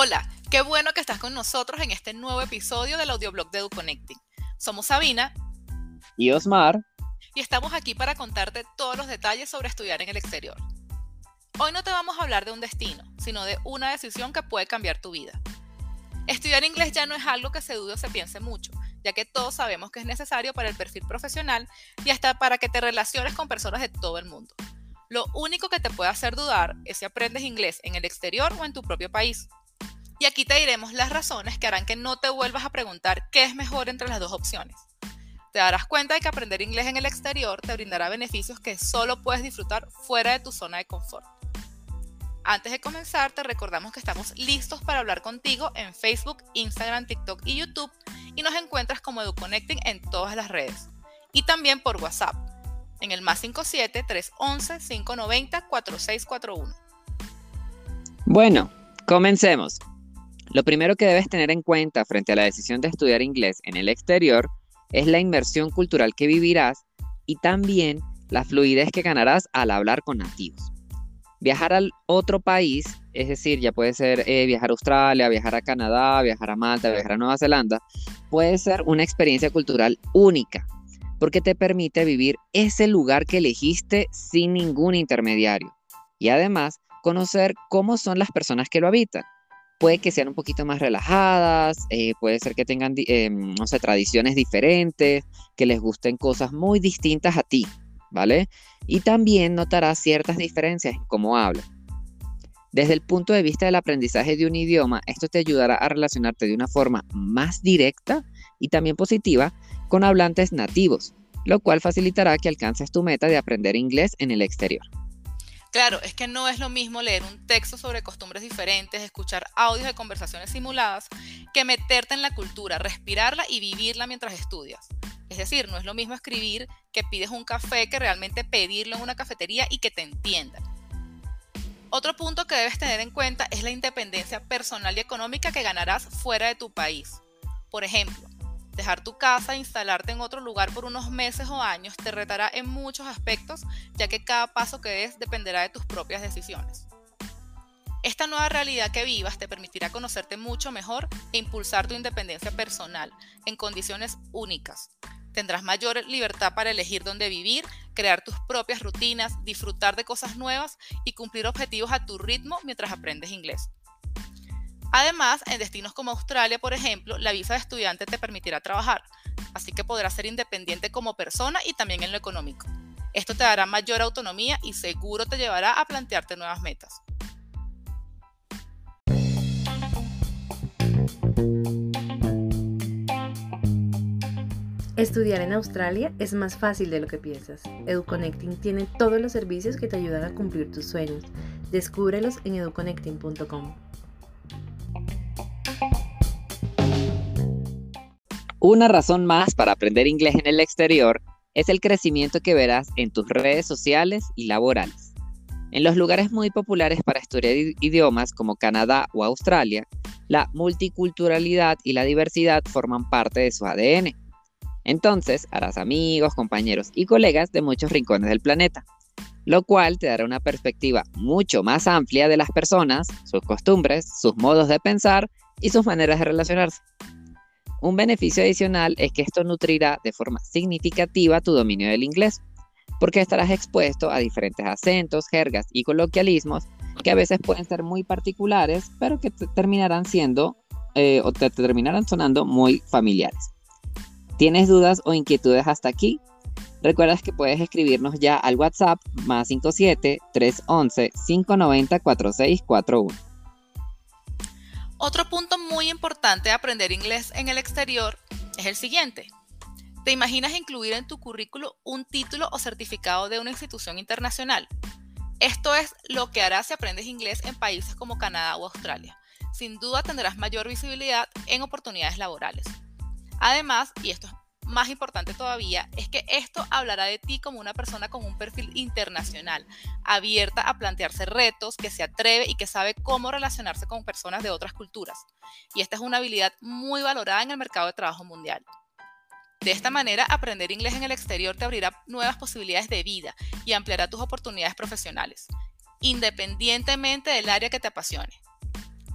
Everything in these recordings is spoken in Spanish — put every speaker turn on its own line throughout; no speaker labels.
Hola, qué bueno que estás con nosotros en este nuevo episodio del audioblog de EduConnecting. Somos Sabina
y Osmar
y estamos aquí para contarte todos los detalles sobre estudiar en el exterior. Hoy no te vamos a hablar de un destino, sino de una decisión que puede cambiar tu vida. Estudiar inglés ya no es algo que se dude o se piense mucho, ya que todos sabemos que es necesario para el perfil profesional y hasta para que te relaciones con personas de todo el mundo. Lo único que te puede hacer dudar es si aprendes inglés en el exterior o en tu propio país. Y aquí te diremos las razones que harán que no te vuelvas a preguntar qué es mejor entre las dos opciones. Te darás cuenta de que aprender inglés en el exterior te brindará beneficios que solo puedes disfrutar fuera de tu zona de confort. Antes de comenzar, te recordamos que estamos listos para hablar contigo en Facebook, Instagram, TikTok y YouTube y nos encuentras como EduConnecting en todas las redes. Y también por WhatsApp en el más 57 311 590 4641.
Bueno, comencemos. Lo primero que debes tener en cuenta frente a la decisión de estudiar inglés en el exterior es la inmersión cultural que vivirás y también la fluidez que ganarás al hablar con nativos. Viajar al otro país, es decir, ya puede ser eh, viajar a Australia, viajar a Canadá, viajar a Malta, viajar a Nueva Zelanda, puede ser una experiencia cultural única, porque te permite vivir ese lugar que elegiste sin ningún intermediario y además conocer cómo son las personas que lo habitan. Puede que sean un poquito más relajadas, eh, puede ser que tengan, em, no sé, tradiciones diferentes, que les gusten cosas muy distintas a ti, ¿vale? Y también notarás ciertas diferencias en cómo hablan. Desde el punto de vista del aprendizaje de un idioma, esto te ayudará a relacionarte de una forma más directa y también positiva con hablantes nativos, lo cual facilitará que alcances tu meta de aprender inglés en el exterior.
Claro, es que no es lo mismo leer un texto sobre costumbres diferentes, escuchar audios de conversaciones simuladas, que meterte en la cultura, respirarla y vivirla mientras estudias. Es decir, no es lo mismo escribir que pides un café que realmente pedirlo en una cafetería y que te entiendan. Otro punto que debes tener en cuenta es la independencia personal y económica que ganarás fuera de tu país. Por ejemplo, Dejar tu casa e instalarte en otro lugar por unos meses o años te retará en muchos aspectos, ya que cada paso que des dependerá de tus propias decisiones. Esta nueva realidad que vivas te permitirá conocerte mucho mejor e impulsar tu independencia personal en condiciones únicas. Tendrás mayor libertad para elegir dónde vivir, crear tus propias rutinas, disfrutar de cosas nuevas y cumplir objetivos a tu ritmo mientras aprendes inglés. Además, en destinos como Australia, por ejemplo, la visa de estudiante te permitirá trabajar, así que podrás ser independiente como persona y también en lo económico. Esto te dará mayor autonomía y seguro te llevará a plantearte nuevas metas.
Estudiar en Australia es más fácil de lo que piensas. EduConnecting tiene todos los servicios que te ayudan a cumplir tus sueños. Descúbrelos en educonnecting.com.
Una razón más para aprender inglés en el exterior es el crecimiento que verás en tus redes sociales y laborales. En los lugares muy populares para estudiar idiomas como Canadá o Australia, la multiculturalidad y la diversidad forman parte de su ADN. Entonces harás amigos, compañeros y colegas de muchos rincones del planeta, lo cual te dará una perspectiva mucho más amplia de las personas, sus costumbres, sus modos de pensar y sus maneras de relacionarse. Un beneficio adicional es que esto nutrirá de forma significativa tu dominio del inglés, porque estarás expuesto a diferentes acentos, jergas y coloquialismos que a veces pueden ser muy particulares, pero que te terminarán siendo eh, o te terminarán sonando muy familiares. ¿Tienes dudas o inquietudes hasta aquí? Recuerda que puedes escribirnos ya al WhatsApp más 57 311 590 4641.
Otro punto muy importante de aprender inglés en el exterior es el siguiente. ¿Te imaginas incluir en tu currículo un título o certificado de una institución internacional? Esto es lo que harás si aprendes inglés en países como Canadá o Australia. Sin duda tendrás mayor visibilidad en oportunidades laborales. Además, y esto es más importante todavía, es que esto hablará de ti como una persona con un perfil internacional, abierta a plantearse retos, que se atreve y que sabe cómo relacionarse con personas de otras culturas. Y esta es una habilidad muy valorada en el mercado de trabajo mundial. De esta manera, aprender inglés en el exterior te abrirá nuevas posibilidades de vida y ampliará tus oportunidades profesionales, independientemente del área que te apasione.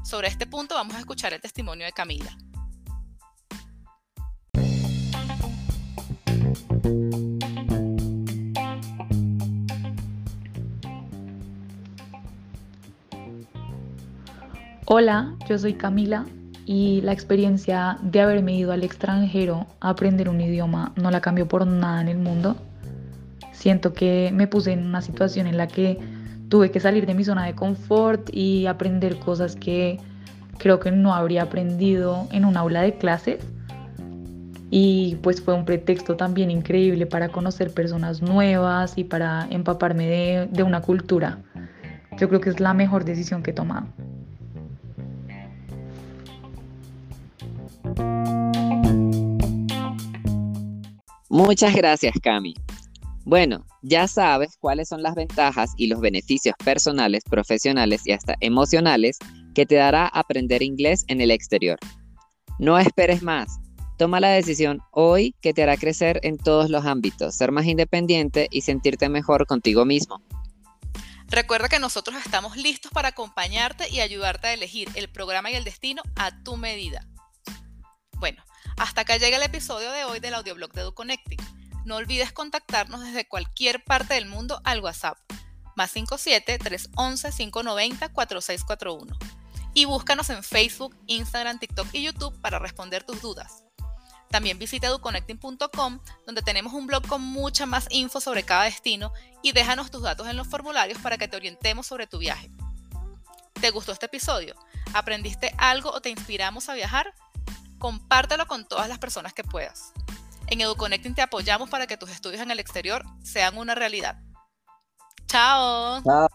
Sobre este punto vamos a escuchar el testimonio de Camila.
Hola, yo soy Camila y la experiencia de haberme ido al extranjero a aprender un idioma no la cambió por nada en el mundo. Siento que me puse en una situación en la que tuve que salir de mi zona de confort y aprender cosas que creo que no habría aprendido en un aula de clases. Y pues fue un pretexto también increíble para conocer personas nuevas y para empaparme de, de una cultura. Yo creo que es la mejor decisión que he tomado.
Muchas gracias, Cami. Bueno, ya sabes cuáles son las ventajas y los beneficios personales, profesionales y hasta emocionales que te dará aprender inglés en el exterior. No esperes más. Toma la decisión hoy que te hará crecer en todos los ámbitos, ser más independiente y sentirte mejor contigo mismo.
Recuerda que nosotros estamos listos para acompañarte y ayudarte a elegir el programa y el destino a tu medida. Bueno, hasta acá llega el episodio de hoy del audioblog de EduConnecting. No olvides contactarnos desde cualquier parte del mundo al WhatsApp, más 57-311-590-4641. Y búscanos en Facebook, Instagram, TikTok y YouTube para responder tus dudas. También visita educonnecting.com, donde tenemos un blog con mucha más info sobre cada destino y déjanos tus datos en los formularios para que te orientemos sobre tu viaje. ¿Te gustó este episodio? ¿Aprendiste algo o te inspiramos a viajar? Compártelo con todas las personas que puedas. En EduConnecting te apoyamos para que tus estudios en el exterior sean una realidad. Chao. Chao.